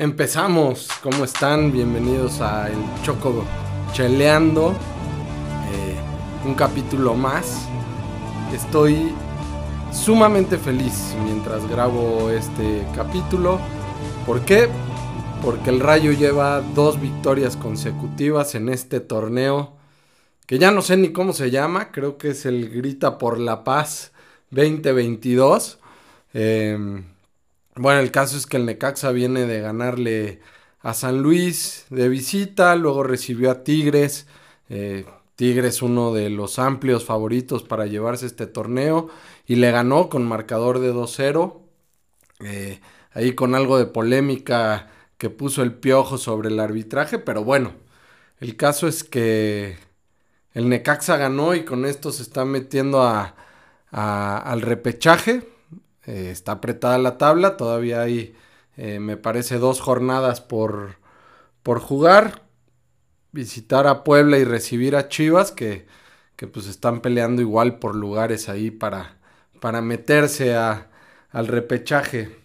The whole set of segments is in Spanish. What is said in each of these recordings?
Empezamos, ¿cómo están? Bienvenidos a El Choco Cheleando, eh, un capítulo más. Estoy sumamente feliz mientras grabo este capítulo. ¿Por qué? Porque el Rayo lleva dos victorias consecutivas en este torneo, que ya no sé ni cómo se llama, creo que es el Grita por la Paz 2022. Eh, bueno, el caso es que el Necaxa viene de ganarle a San Luis de visita, luego recibió a Tigres. Eh, Tigres uno de los amplios favoritos para llevarse este torneo y le ganó con marcador de 2-0. Eh, ahí con algo de polémica que puso el piojo sobre el arbitraje, pero bueno, el caso es que el Necaxa ganó y con esto se está metiendo al repechaje. Eh, está apretada la tabla, todavía hay, eh, me parece, dos jornadas por, por jugar. Visitar a Puebla y recibir a Chivas, que, que pues están peleando igual por lugares ahí para, para meterse a, al repechaje.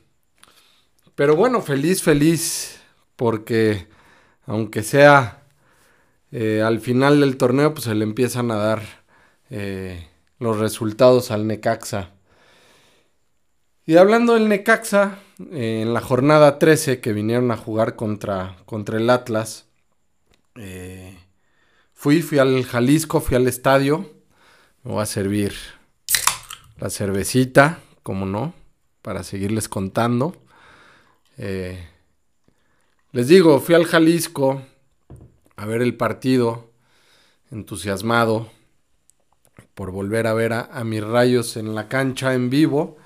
Pero bueno, feliz, feliz, porque aunque sea eh, al final del torneo, pues se le empiezan a dar los resultados al Necaxa. Y hablando del Necaxa, eh, en la jornada 13 que vinieron a jugar contra, contra el Atlas, eh, fui, fui al Jalisco, fui al estadio, me voy a servir la cervecita, como no, para seguirles contando. Eh, les digo, fui al Jalisco a ver el partido, entusiasmado por volver a ver a mis rayos en la cancha en vivo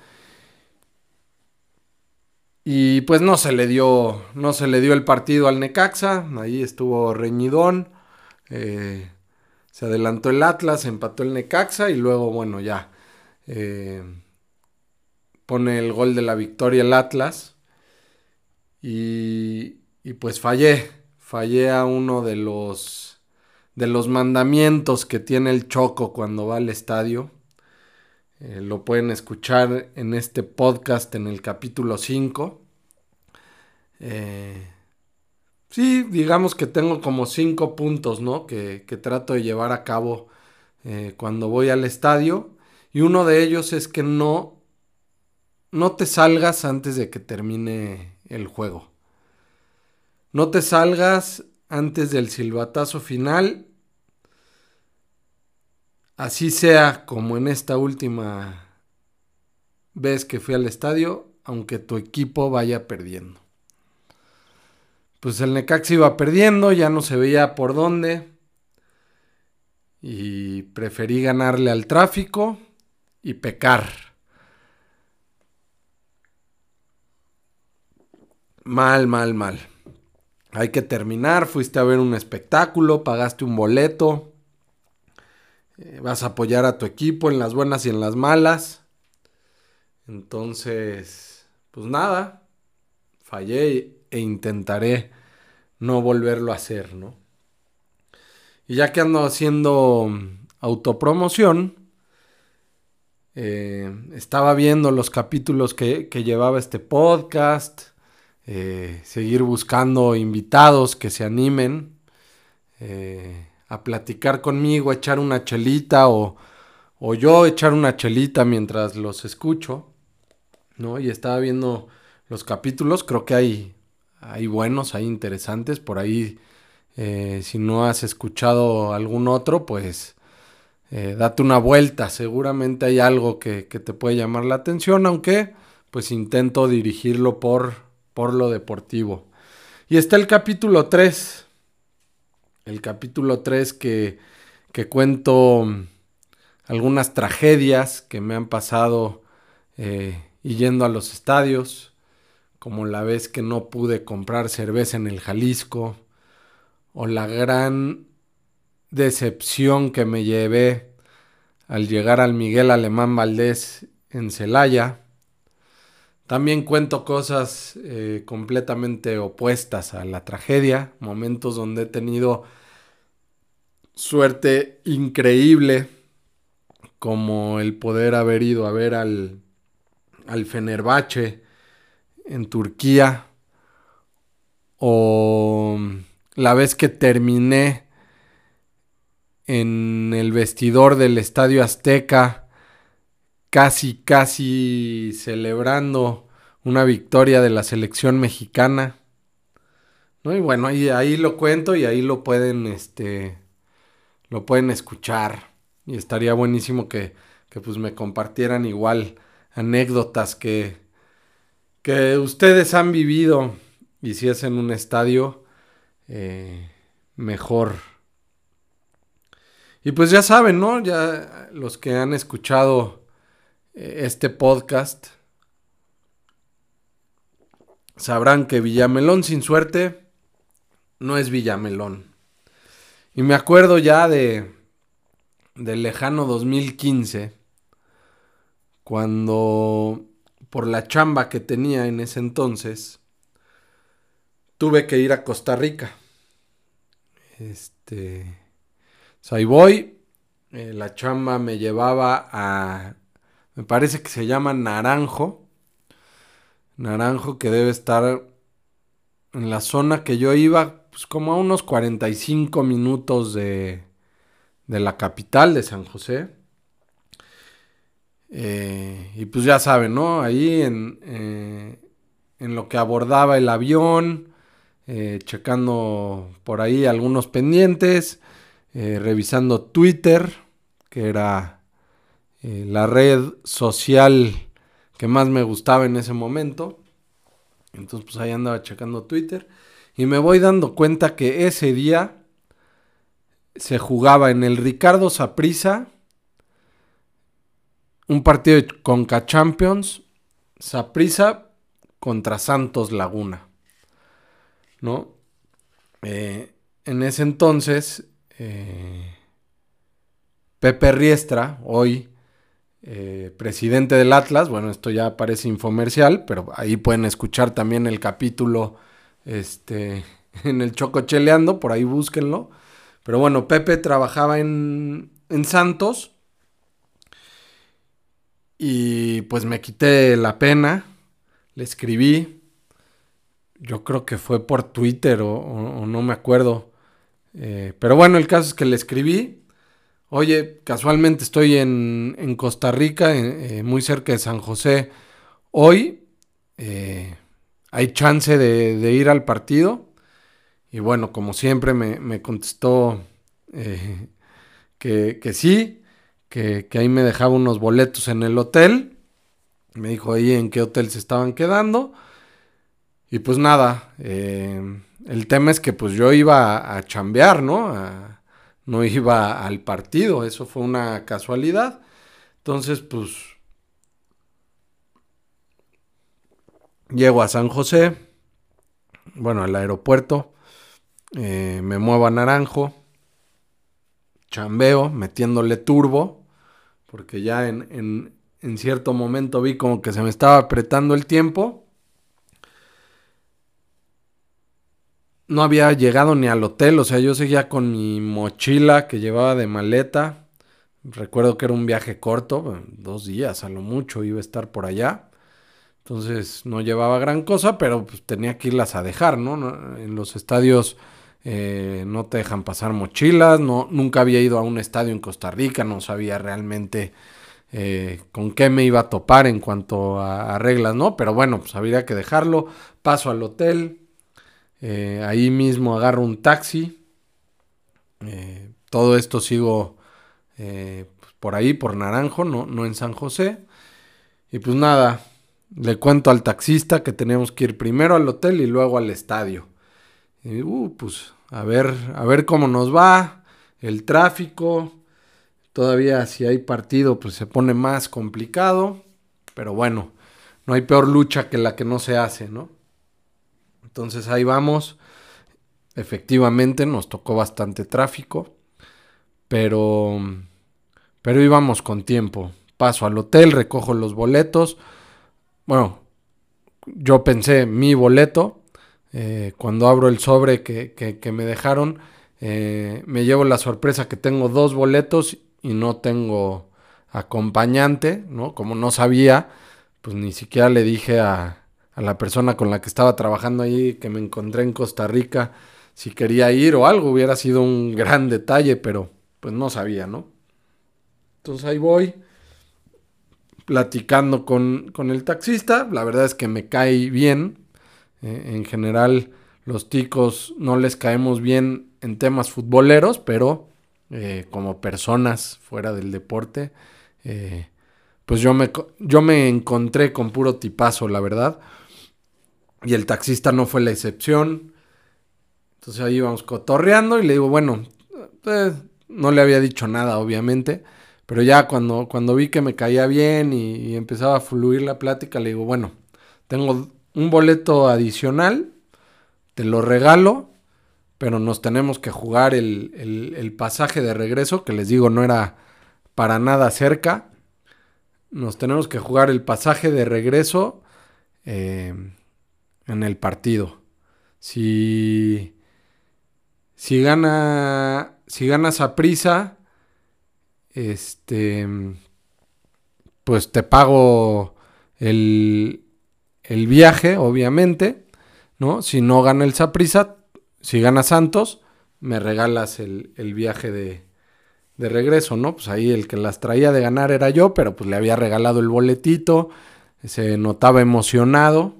y pues no se le dio, no se le dio el partido al Necaxa, ahí estuvo reñidón. Eh, se adelantó el Atlas, empató el Necaxa y luego, bueno, ya eh, pone el gol de la victoria el Atlas. Y, y pues fallé, fallé a uno de los, de los mandamientos que tiene el Choco cuando va al estadio. Eh, lo pueden escuchar en este podcast en el capítulo 5. Eh, sí, digamos que tengo como cinco puntos, ¿no? Que, trato de llevar a cabo eh, cuando voy al estadio. Y uno de ellos es que no, no te salgas antes de que termine el juego. No te salgas antes del silbatazo final. Así sea como en esta última vez que fui al estadio, aunque tu equipo vaya perdiendo pues el Necaxa iba perdiendo, ya no se veía por dónde. Y preferí ganarle al tráfico y pecar. Mal, mal, mal. Hay que terminar, fuiste a ver un espectáculo, pagaste un boleto, eh, vas a apoyar a tu equipo en las buenas y en las malas. Entonces, pues nada, fallé e intentaré no volverlo a hacer, ¿no? Y ya que ando haciendo autopromoción, eh, estaba viendo los capítulos que, llevaba este podcast, eh, seguir buscando invitados que se animen a platicar conmigo, a echar una chelita o, o yo echar una chelita mientras los escucho, ¿no? Y estaba viendo los capítulos, creo que hay hay buenos, hay interesantes. Por ahí, eh, si no has escuchado algún otro, pues eh, date una vuelta. Seguramente hay algo que, te puede llamar la atención, aunque pues intento dirigirlo por, por lo deportivo. Y está el capítulo 3. El capítulo 3 que, que cuento algunas tragedias que me han pasado eh, yendo a los estadios como la vez que no pude comprar cerveza en el Jalisco, o la gran decepción que me llevé al llegar al Miguel Alemán Valdés en Celaya. También cuento cosas eh, completamente opuestas a la tragedia, momentos donde he tenido suerte increíble, como el poder haber ido a ver al, al Fenerbahce, en Turquía, la vez que terminé en el vestidor del Estadio Azteca, casi, casi celebrando una victoria de la selección mexicana. ¿No? Y bueno, ahí, ahí lo cuento y ahí lo pueden, este, lo pueden escuchar. Y estaría buenísimo que, que pues me compartieran igual anécdotas que, que ustedes han vivido. Y si es en un estadio, eh, mejor. Y pues ya saben, ¿no? Ya los que han escuchado este podcast sabrán que Villamelón sin suerte no es Villamelón. Y me acuerdo ya de del lejano 2015 cuando por la chamba que tenía en ese entonces tuve que ir a Costa Rica. Este, ahí voy. Eh, la chamba me llevaba a, me parece que se llama Naranjo. Naranjo que debe estar en la zona que yo iba, pues como a unos 45 minutos de, de la capital de San José. Eh, y pues ya saben, ¿no? Ahí en, eh, en lo que abordaba el avión, eh, checando por ahí algunos pendientes, revisando Twitter, que era eh, la red social que más me gustaba en ese momento. Entonces pues ahí andaba checando Twitter y me voy dando cuenta que ese día se jugaba en el Ricardo Saprisa un partido con Conca Champions, Saprisa contra Santos Laguna. ¿no? Eh, en ese entonces, eh, Pepe Riestra, hoy eh, presidente del Atlas, bueno, esto ya parece infomercial, pero ahí pueden escuchar también el capítulo este, en el Choco Cheleando, por ahí búsquenlo. Pero bueno, Pepe trabajaba en, en Santos y pues me quité la pena, le escribí, yo creo que fue por Twitter o, no me acuerdo. Eh, pero bueno, el caso es que le escribí. Oye, casualmente estoy en, Costa Rica, eh, muy cerca de San José. Hoy eh, hay chance de, ir al partido. Y bueno, como siempre me, contestó que, sí, que, que ahí me dejaba unos boletos en el hotel. Me dijo ahí en qué hotel se estaban quedando. Y pues nada, eh, el tema es que pues yo iba a, chambear, ¿no? No iba al partido, eso fue una casualidad. Entonces, pues llego a San José, bueno, al aeropuerto, eh, me muevo a Naranjo, chambeo, metiéndole turbo, porque ya en, en cierto momento vi como que se me estaba apretando el tiempo. No había llegado ni al hotel, o sea, yo seguía con mi mochila que llevaba de maleta. Recuerdo que era un viaje corto, dos días a lo mucho iba a estar por allá. Entonces no llevaba gran cosa, pero pues, tenía que irlas a dejar, ¿no? En los estadios eh, no te dejan pasar mochilas, no, nunca había ido a un estadio en Costa Rica, no sabía realmente eh, con qué me iba a topar en cuanto a, a reglas, ¿no? Pero bueno, pues habría que dejarlo, paso al hotel, eh, ahí mismo agarro un taxi. Eh, todo esto sigo eh, pues, por ahí, por Naranjo, no, no en San José. Y pues nada, le cuento al taxista que tenemos que ir primero al hotel y luego al estadio. Y uh, pues a ver, a ver cómo nos va, el tráfico. Todavía si hay partido, pues se pone más complicado. Pero bueno, no hay peor lucha que la que no se hace, ¿no? Entonces ahí vamos. Efectivamente nos tocó bastante tráfico, pero pero íbamos con tiempo. Paso al hotel, recojo los boletos. Bueno, yo pensé mi boleto. Eh, cuando abro el sobre que, me dejaron, eh, me llevo la sorpresa que tengo dos boletos y no tengo acompañante, ¿no? Como no sabía, pues ni siquiera le dije a, a la persona con la que estaba trabajando ahí, que me encontré en Costa Rica, si quería ir o algo, hubiera sido un gran detalle, pero pues no sabía, ¿no? Entonces ahí voy platicando con, con el taxista, la verdad es que me cae bien, eh, en general los ticos no les caemos bien en temas futboleros, pero eh, como personas fuera del deporte, eh, pues yo me, yo me encontré con puro tipazo, la verdad. Y el taxista no fue la excepción. Entonces ahí íbamos cotorreando y le digo, bueno, eh, no le había dicho nada, obviamente. Pero ya cuando, cuando vi que me caía bien y, empezaba a fluir la plática, le digo, bueno, tengo un boleto adicional, te lo regalo, pero nos tenemos que jugar el, pasaje de regreso, que les digo no era para nada cerca. Nos tenemos que jugar el pasaje de regreso eh, en el partido. Si, si gana, si ganas a este, pues te pago el, el viaje, obviamente, ¿no? Si no gana el Saprisa, si gana Santos, me regalas el, viaje de, de, regreso, ¿no? Pues ahí el que las traía de ganar era yo, pero pues le había regalado el boletito, se notaba emocionado,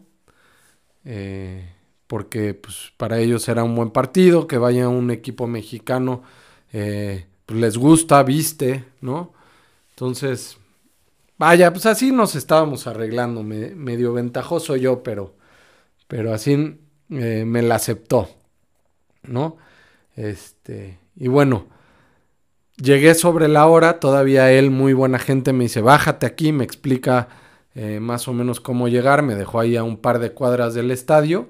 eh, porque pues para ellos era un buen partido, que vaya un equipo mexicano, eh, pues les gusta, viste, ¿no? Entonces, vaya, pues así nos estábamos arreglando, medio ventajoso yo, pero, pero así eh, me la aceptó. ¿no? Este, y bueno, llegué sobre la hora, todavía él, muy buena gente, me dice, bájate aquí, me explica eh, más o menos cómo llegar, me dejó ahí a un par de cuadras del estadio.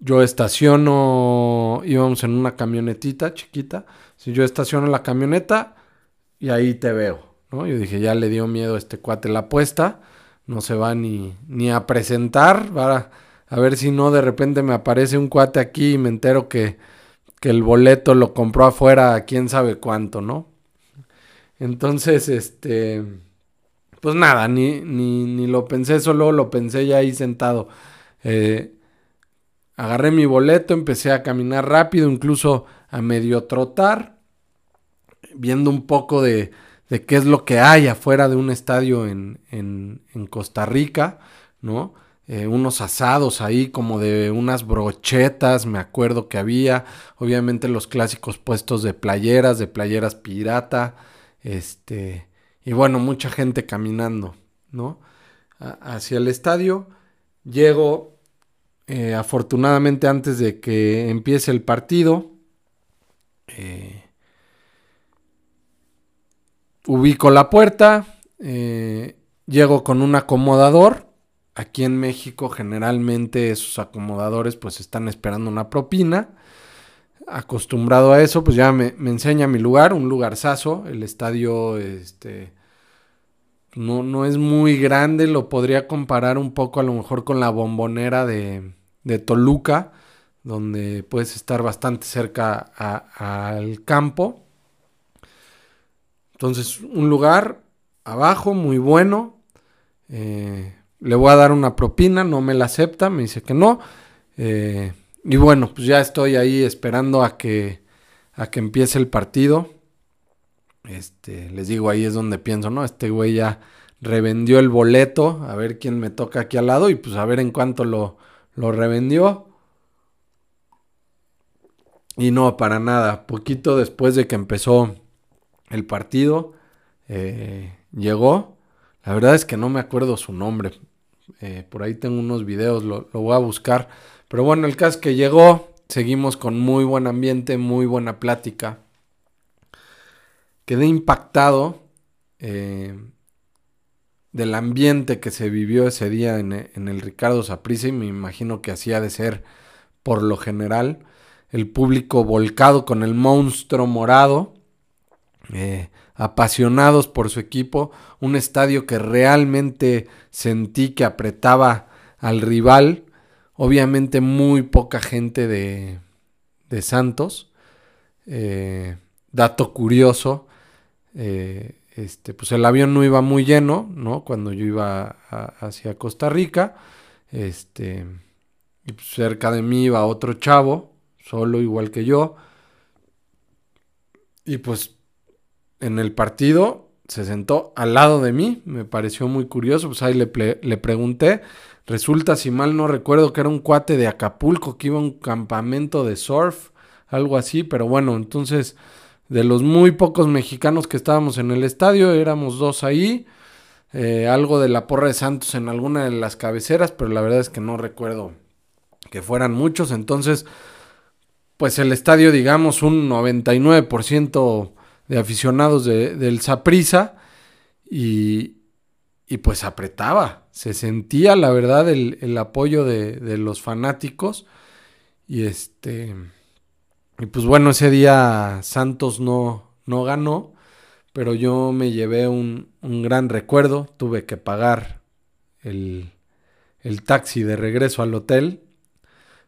Yo estaciono, íbamos en una camionetita chiquita, si yo estaciono la camioneta y ahí te veo, ¿no? Yo dije, ya le dio miedo a este cuate la apuesta, no se va ni, ni a presentar, para a ver si no de repente me aparece un cuate aquí y me entero que, que el boleto lo compró afuera quién sabe cuánto, ¿no? Entonces, este, pues nada, ni, ni, ni lo pensé, solo lo pensé ya ahí sentado. Eh, agarré mi boleto, empecé a caminar rápido, incluso a medio trotar, viendo un poco de, de qué es lo que hay afuera de un estadio en, en, en Costa Rica, ¿no? Eh, unos asados ahí como de unas brochetas, me acuerdo que había, obviamente los clásicos puestos de playeras, de playeras pirata, este, y bueno, mucha gente caminando, ¿no? hacia el estadio. Llego, eh, afortunadamente antes de que empiece el partido, eh, ubico la puerta, llego con un acomodador, Aquí en México generalmente esos acomodadores pues están esperando una propina. Acostumbrado a eso, pues ya me, enseña mi lugar, un lugarzazo. El estadio este, no, no, es muy grande, lo podría comparar un poco a lo mejor con la bombonera de, de Toluca, donde puedes estar bastante cerca al campo. Entonces, un lugar abajo muy bueno. Eh, le voy a dar una propina, no me la acepta, me dice que no. Eh, y bueno, pues ya estoy ahí esperando a que, a que empiece el partido. Este, les digo, ahí es donde pienso, ¿no? Este güey ya revendió el boleto, a ver quién me toca aquí al lado y pues a ver en cuánto lo, lo revendió. Y no, para nada. Poquito después de que empezó el partido, eh, llegó. La verdad es que no me acuerdo su nombre. Eh, por ahí tengo unos videos, lo, voy a buscar. Pero bueno, el caso que llegó. Seguimos con muy buen ambiente, muy buena plática. Quedé impactado eh, del ambiente que se vivió ese día en, el Ricardo Saprissa y me imagino que hacía de ser por lo general. El público volcado con el monstruo morado. Eh, apasionados por su equipo, un estadio que realmente sentí que apretaba al rival, obviamente muy poca gente de, de Santos. Eh, dato curioso, eh, este, pues el avión no iba muy lleno, ¿no? Cuando yo iba hacia Costa Rica, este, y pues cerca de mí iba otro chavo, solo igual que yo. Y pues en el partido se sentó al lado de mí, me pareció muy curioso, pues ahí le, le pregunté. Resulta, si mal no recuerdo, que era un cuate de Acapulco que iba a un campamento de surf, algo así, pero bueno, entonces de los muy pocos mexicanos que estábamos en el estadio, éramos dos ahí. Eh, algo de la porra de Santos en alguna de las cabeceras, pero la verdad es que no recuerdo que fueran muchos. Entonces, pues el estadio, digamos, un 99% de aficionados de, del Saprisa y, y, pues apretaba. Se sentía, la verdad, el, el apoyo de, de, los fanáticos. Y este. Y pues bueno, ese día Santos no, no ganó pero yo me llevé un, gran recuerdo, tuve que pagar el, el, taxi de regreso al hotel,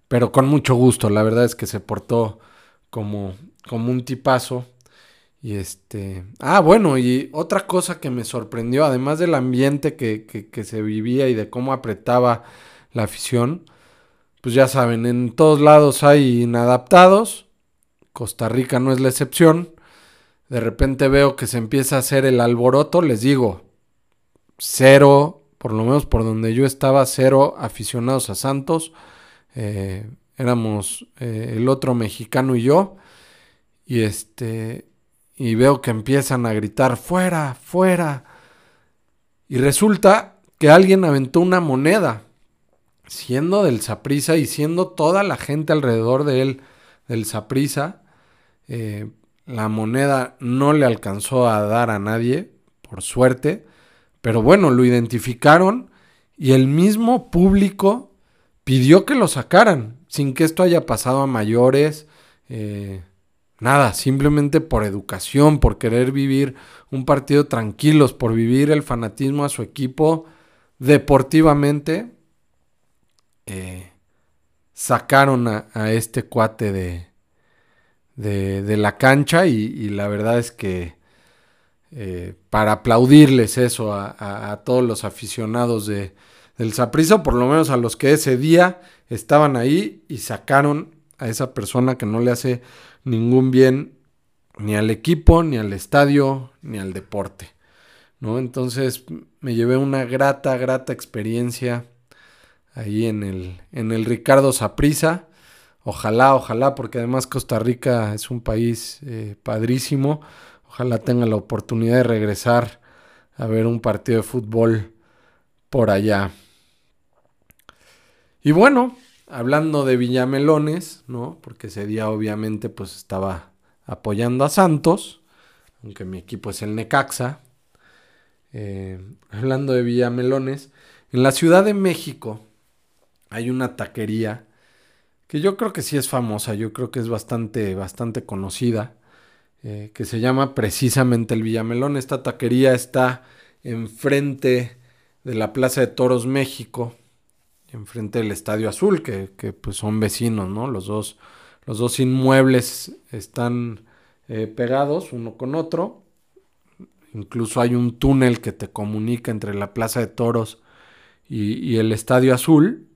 pero con mucho gusto, la verdad es que se portó como, como un tipazo. Y este. Ah, bueno, y otra cosa que me sorprendió, además del ambiente que, que, se vivía y de cómo apretaba la afición, pues ya saben, en todos lados hay inadaptados. Costa Rica no es la excepción de repente veo que se empieza a hacer el alboroto, les digo, cero, por lo menos por donde yo estaba, cero aficionados a Santos. Eh, éramos eh, el otro mexicano y yo. Y este. Y veo que empiezan a gritar fuera, fuera. Y resulta que alguien aventó una moneda. Siendo del Saprisa y siendo toda la gente alrededor de él del Saprisa. Eh, la moneda no le alcanzó a dar a nadie, por suerte, pero bueno, lo identificaron y el mismo público pidió que lo sacaran, sin que esto haya pasado a mayores, eh, nada, simplemente por educación, por querer vivir un partido tranquilos, por vivir el fanatismo a su equipo deportivamente, eh, sacaron a este cuate de, de, la cancha y, la verdad es que eh, para aplaudirles eso a, todos los aficionados de, del Saprissa, por lo menos a los que ese día estaban ahí y sacaron a esa persona que no le hace ningún bien ni al equipo, ni al estadio, ni al deporte. ¿no? Entonces me llevé una grata, grata experiencia ahí en el, en el Ricardo Saprissa. Ojalá, ojalá, porque además Costa Rica es un país eh, padrísimo. Ojalá tenga la oportunidad de regresar a ver un partido de fútbol por allá. Y bueno, hablando de Villamelones, ¿no? Porque ese día obviamente pues estaba apoyando a Santos, aunque mi equipo es el Necaxa. Eh, hablando de Villamelones, en la Ciudad de México hay una taquería que yo creo que sí es famosa, yo creo que es bastante, bastante conocida, eh, que se llama precisamente el Villamelón. Esta taquería está enfrente de la Plaza de Toros México, enfrente del Estadio Azul, que, pues son vecinos, ¿no? Los dos, los dos inmuebles están eh, pegados uno con otro. Incluso hay un túnel que te comunica entre la Plaza de Toros y, y el Estadio Azul.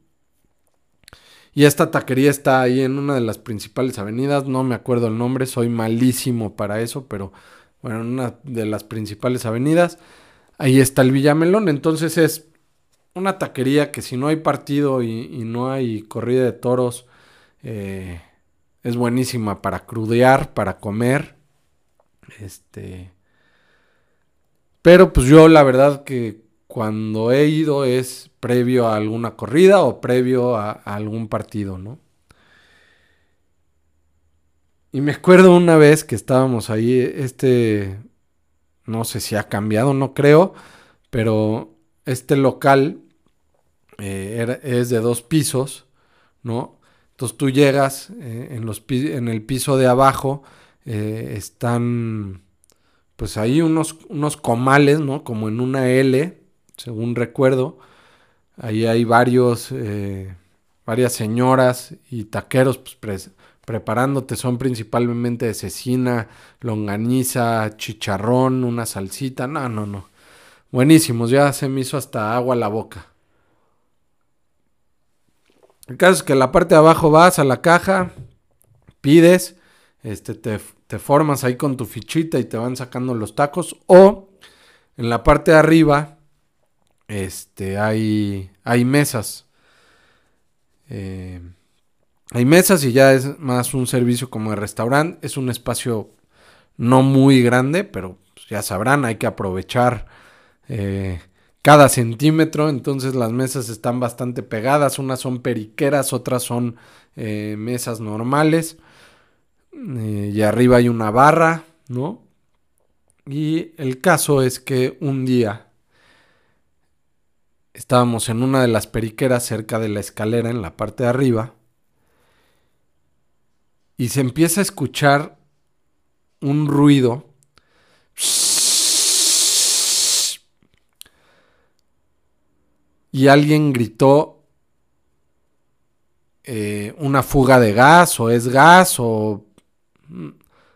Y esta taquería está ahí en una de las principales avenidas, no me acuerdo el nombre, soy malísimo para eso, pero bueno, en una de las principales avenidas, ahí está el Villamelón, entonces es una taquería que si no hay partido y, no hay corrida de toros, eh, es buenísima para crudear, para comer, este... Pero pues yo la verdad que cuando he ido es previo a alguna corrida o previo a, algún partido, ¿no? Y me acuerdo una vez que estábamos ahí, este, no sé si ha cambiado, no creo, pero este local eh, es de dos pisos, ¿no? Entonces tú llegas eh, en, el piso de abajo, eh, están pues ahí unos, unos comales, ¿no? Como en una L, según recuerdo. Ahí hay varios, varias señoras y taqueros pues, preparándote. Son principalmente de cecina, longaniza, chicharrón, una salsita. No, no, no. Buenísimos, ya se me hizo hasta agua la boca. El caso es que la parte de abajo vas a la caja, pides, este, te, te formas ahí con tu fichita y te van sacando los tacos. O en la parte de arriba este, hay, hay mesas. Eh, hay mesas y ya es más un servicio como de restaurante. Es un espacio no muy grande, pero pues, ya sabrán, hay que aprovechar eh, cada centímetro. Entonces las mesas están bastante pegadas. Unas son periqueras, otras son eh, mesas normales. y arriba hay una barra, ¿no? Y el caso es que un día estábamos en una de las periqueras cerca de la escalera en la parte de arriba y se empieza a escuchar un ruido. Y alguien gritó eh, una fuga de gas o es gas o mm,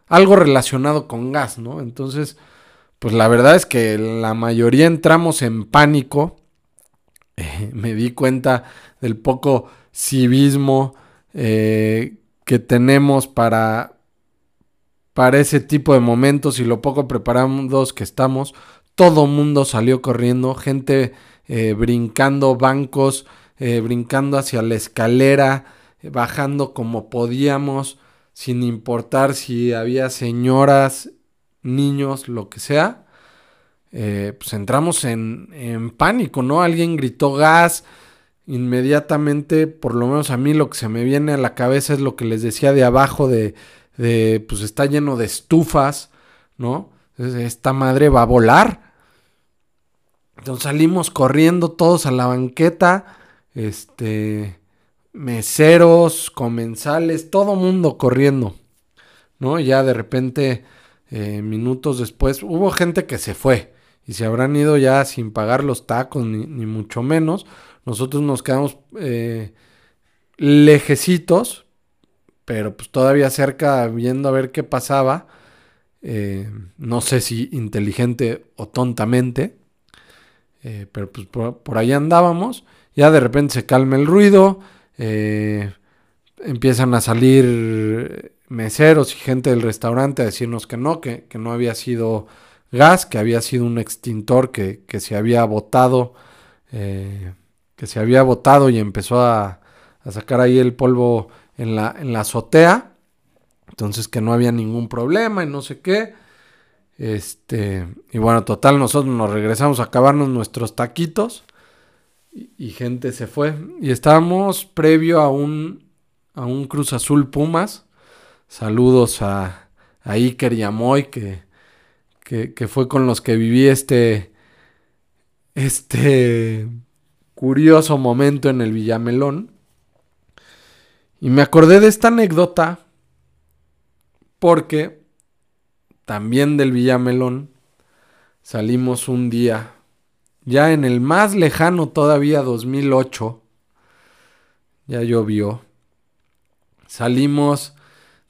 algo relacionado con gas, ¿no? Entonces, pues la verdad es que la mayoría entramos en pánico. me di cuenta del poco civismo eh, que tenemos para, para ese tipo de momentos y lo poco preparados que estamos. Todo mundo salió corriendo, gente eh, brincando bancos, eh, brincando hacia la escalera, bajando como podíamos, sin importar si había señoras, niños, lo que sea. Eh, pues entramos en, en pánico, ¿no? Alguien gritó gas, inmediatamente, por lo menos a mí lo que se me viene a la cabeza es lo que les decía de abajo de, de pues está lleno de estufas, ¿no? Esta madre va a volar. Entonces salimos corriendo todos a la banqueta, este, meseros, comensales, todo mundo corriendo, ¿no? Ya de repente, eh, minutos después, hubo gente que se fue y se habrán ido ya sin pagar los tacos, ni, ni mucho menos, nosotros nos quedamos eh, lejecitos, pero pues todavía cerca viendo a ver qué pasaba. Eh, no sé si inteligente o tontamente, eh, pero pues por, ahí andábamos. Ya de repente se calma el ruido, empiezan a salir meseros y gente del restaurante a decirnos que no, que, que no había sido gas, que había sido un extintor que, que se había botado que se había botado y empezó a, sacar ahí el polvo en la, en la azotea. Entonces que no había ningún problema y no sé qué. Este, y bueno, total, nosotros nos regresamos a acabarnos nuestros taquitos. Y, gente se fue. Y estábamos previo a un, a un Cruz Azul Pumas. Saludos a, a Iker y que, que, que fue con los que viví este, este curioso momento en el Villamelón. Y me acordé de esta anécdota porque también del Villamelón salimos un día, ya en el más lejano todavía 2008, ya llovió, salimos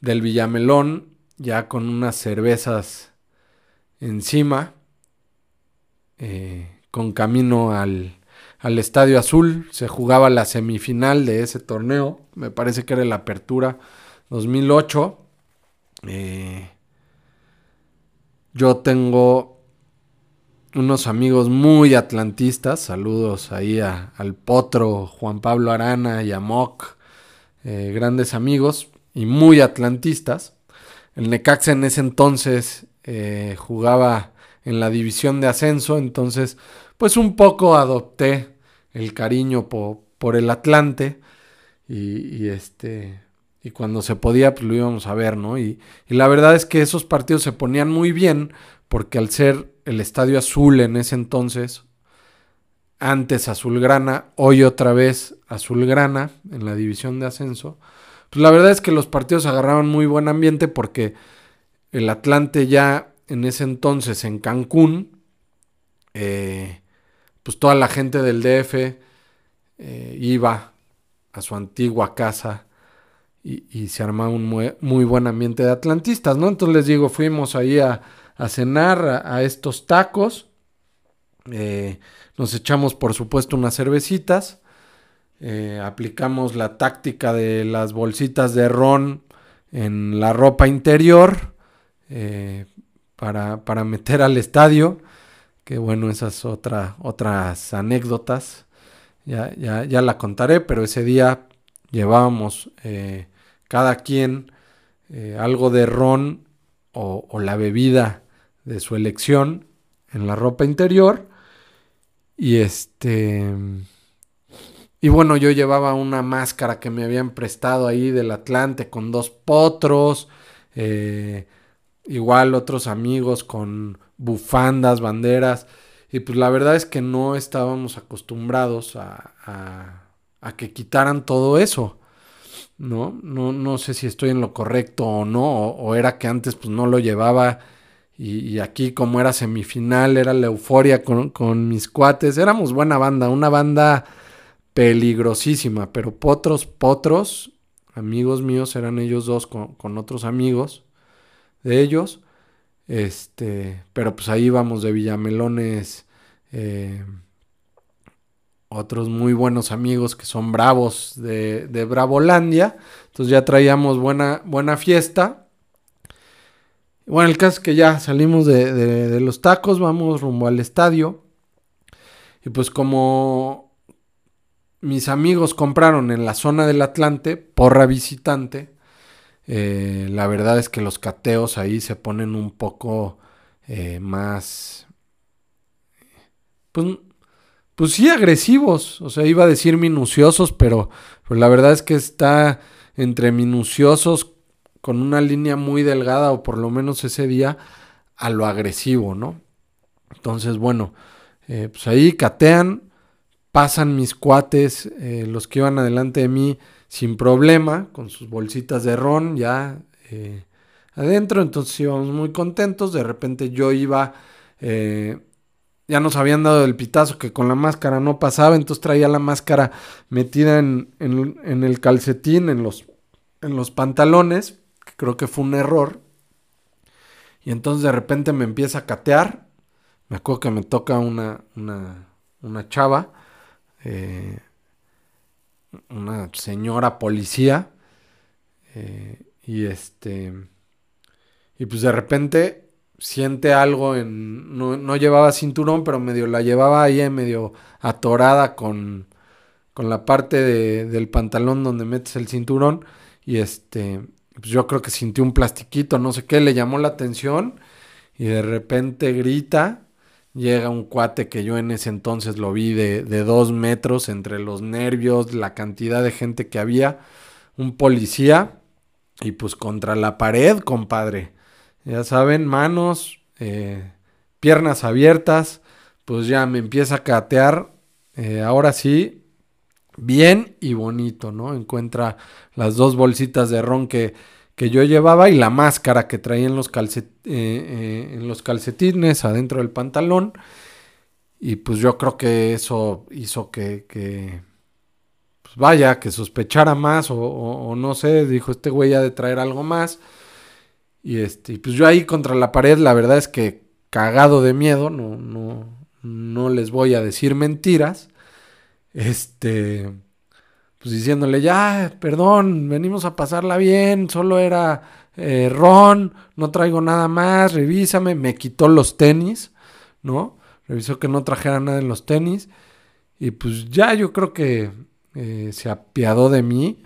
del Villamelón ya con unas cervezas encima, eh, con camino al, al Estadio Azul. Se jugaba la semifinal de ese torneo. Me parece que era la apertura 2008. Eh, yo tengo unos amigos muy atlantistas. Saludos ahí al Potro, Juan Pablo Arana y a Mock. Eh, grandes amigos y muy atlantistas. El Necaxa en ese entonces eh, jugaba en la división de ascenso, entonces pues un poco adopté el cariño por el Atlante y, este y cuando se podía pues lo íbamos a ver, ¿no? Y, y, la verdad es que esos partidos se ponían muy bien porque al ser el estadio azul en ese entonces, antes azulgrana, hoy otra vez azulgrana en la división de ascenso, pues la verdad es que los partidos agarraban muy buen ambiente porque el Atlante ya en ese entonces en Cancún, eh, pues toda la gente del DF eh, iba a su antigua casa y, se armaba un muy, buen ambiente de atlantistas, ¿no? Entonces les digo, fuimos ahí a, cenar a, estos tacos, eh, nos echamos por supuesto unas cervecitas, eh, aplicamos la táctica de las bolsitas de ron en la ropa interior eh, para, para, meter al estadio. Que bueno, esas otra, otras anécdotas. Ya, ya, ya, la contaré, pero ese día llevábamos eh, cada quien eh, algo de ron o, la bebida de su elección en la ropa interior. Y este. Y bueno, yo llevaba una máscara que me habían prestado ahí del Atlante con dos potros. Eh, igual otros amigos con bufandas, banderas. Y pues la verdad es que no estábamos acostumbrados a, a, que quitaran todo eso. ¿No? ¿no? No sé si estoy en lo correcto o no. O, era que antes pues no lo llevaba. Y, aquí como era semifinal, era la euforia con, con mis cuates. Éramos buena banda, una banda peligrosísima, pero potros, potros, amigos míos, eran ellos dos con, otros amigos de ellos. Este, pero pues ahí vamos de Villamelones, eh, otros muy buenos amigos que son bravos de, de Bravolandia. Entonces ya traíamos buena, buena fiesta. Bueno, el caso es que ya salimos de, de los tacos, vamos rumbo al estadio. Y pues como mis amigos compraron en la zona del Atlante, porra visitante. Eh, la verdad es que los cateos ahí se ponen un poco eh, más... Pues, pues, sí, agresivos. O sea, iba a decir minuciosos, pero la verdad es que está entre minuciosos con una línea muy delgada, o por lo menos ese día, a lo agresivo, ¿no? Entonces, bueno, eh, pues ahí catean pasan mis cuates, eh, los que iban adelante de mí, sin problema, con sus bolsitas de ron ya eh, adentro, entonces íbamos muy contentos, de repente yo iba, ya nos habían dado el pitazo que con la máscara no pasaba, entonces traía la máscara metida en, en, el calcetín, en los, en los pantalones, que creo que fue un error, y entonces de repente me empieza a catear, me acuerdo que me toca una, una, una chava, eh, una señora policía eh, y este y pues de repente siente algo en no, llevaba cinturón pero medio la llevaba ahí medio atorada con con la parte del pantalón donde metes el cinturón y este pues yo creo que sintió un plastiquito no sé qué le llamó la atención y de repente grita Llega un cuate que yo en ese entonces lo vi de, dos metros entre los nervios, la cantidad de gente que había, un policía y pues contra la pared, compadre. Ya saben, manos, eh, piernas abiertas, pues ya me empieza a catear, eh, ahora sí, bien y bonito, ¿no? Encuentra las dos bolsitas de ron que que yo llevaba y la máscara que traía en los, calcet eh, en los calcetines adentro del pantalón. Y pues yo creo que eso hizo que, que pues vaya, que sospechara más o, no sé, dijo este güey ha de traer algo más. Y este, pues yo ahí contra la pared, la verdad es que cagado de miedo, no, no, no les voy a decir mentiras. Este, pues diciéndole, ya, perdón, venimos a pasarla bien, solo era eh, ron, no traigo nada más, revísame, me quitó los tenis, ¿no? Revisó que no trajera nada en los tenis y pues ya yo creo que eh, se apiadó de mí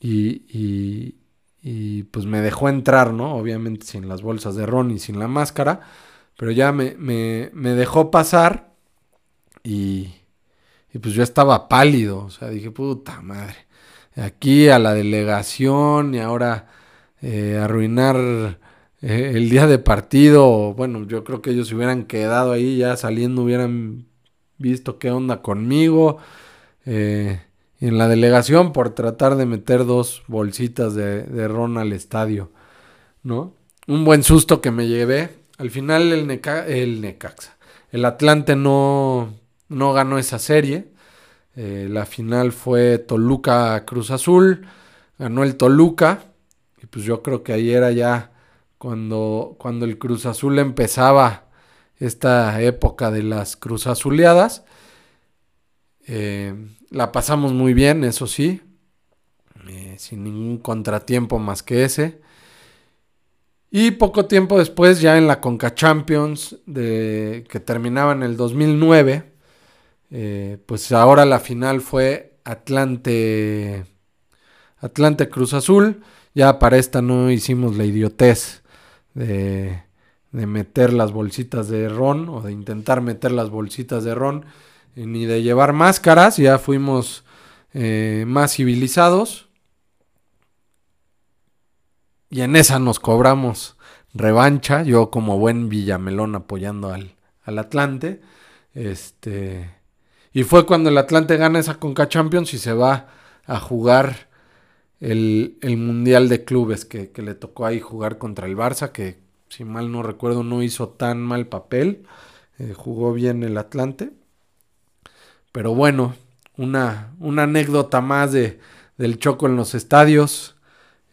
y, y, y, pues me dejó entrar, ¿no? Obviamente sin las bolsas de ron y sin la máscara, pero ya me, me, me dejó pasar y y pues yo estaba pálido, o sea, dije, puta madre, aquí a la delegación y ahora eh, arruinar eh, el día de partido, bueno, yo creo que ellos se hubieran quedado ahí ya saliendo, hubieran visto qué onda conmigo. Eh, en la delegación por tratar de meter dos bolsitas de, ron al estadio, ¿no? Un buen susto que me llevé. Al final el, Neca el Necaxa, el Atlante no, no ganó esa serie. Eh, la final fue Toluca Cruz Azul, ganó el Toluca. Y pues yo creo que ahí era ya cuando, cuando el Cruz Azul empezaba esta época de las Cruz Azuleadas. Eh, la pasamos muy bien, eso sí. eh, sin ningún contratiempo más que ese. Y poco tiempo después, ya en la Conca Champions, que terminaba en el 2009, eh, pues ahora la final fue Atlante, Atlante Cruz Azul. Ya para esta no hicimos la idiotez de, de meter las bolsitas de ron o de intentar meter las bolsitas de ron ni de llevar máscaras. Ya fuimos eh, más civilizados. Y en esa nos cobramos revancha. Yo como buen Villamelón apoyando al, al Atlante. Este. Y fue cuando el Atlante gana esa Conca Champions y se va a jugar el, Mundial de Clubes que, le tocó ahí jugar contra el Barça, que si mal no recuerdo no hizo tan mal papel. Eh, jugó bien el Atlante. Pero bueno, una, una anécdota más de, del Choco en los estadios.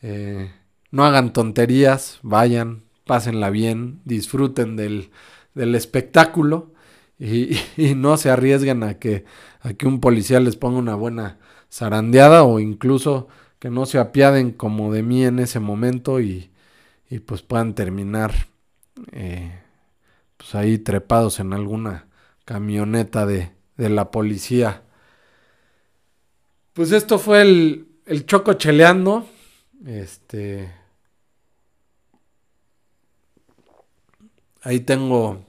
Eh, no hagan tonterías, vayan, pásenla bien, disfruten del, del espectáculo y, no se arriesguen a que, a que un policía les ponga una buena zarandeada o incluso que no se apiaden como de mí en ese momento y, y pues puedan terminar eh, pues ahí trepados en alguna camioneta de, de la policía. Pues esto fue el, el Choco cheleando. Este. Ahí tengo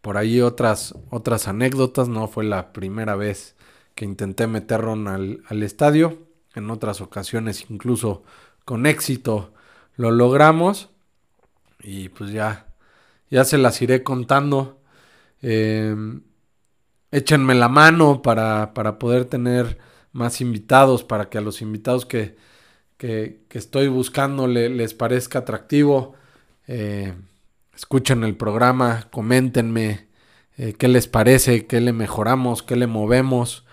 por ahí otras, otras anécdotas. No fue la primera vez que intenté meter al, al estadio. En otras ocasiones, incluso con éxito, lo logramos. Y pues ya, ya se las iré contando. Em, échenme la mano para, para, poder tener más invitados, para que a los invitados que, que, estoy buscando les parezca atractivo. Eh, escuchen el programa, coméntenme eh, qué les parece, qué le mejoramos, qué le movemos.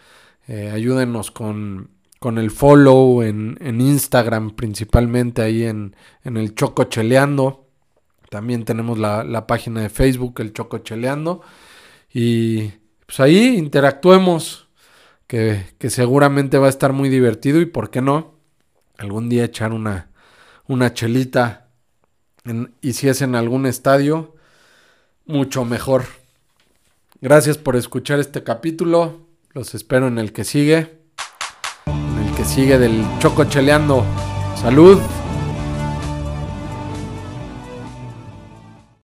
Eh, ayúdenos con, con, el follow en, en, Instagram, principalmente ahí en, en el Choco Cheleando. También tenemos la, la, página de Facebook, el Choco Cheleando. Y pues ahí interactuemos, que, que seguramente va a estar muy divertido y por qué no, algún día echar una, una chelita y si es en algún estadio, mucho mejor. Gracias por escuchar este capítulo. Los espero en el que sigue. En el que sigue del Choco Cheleando. Salud.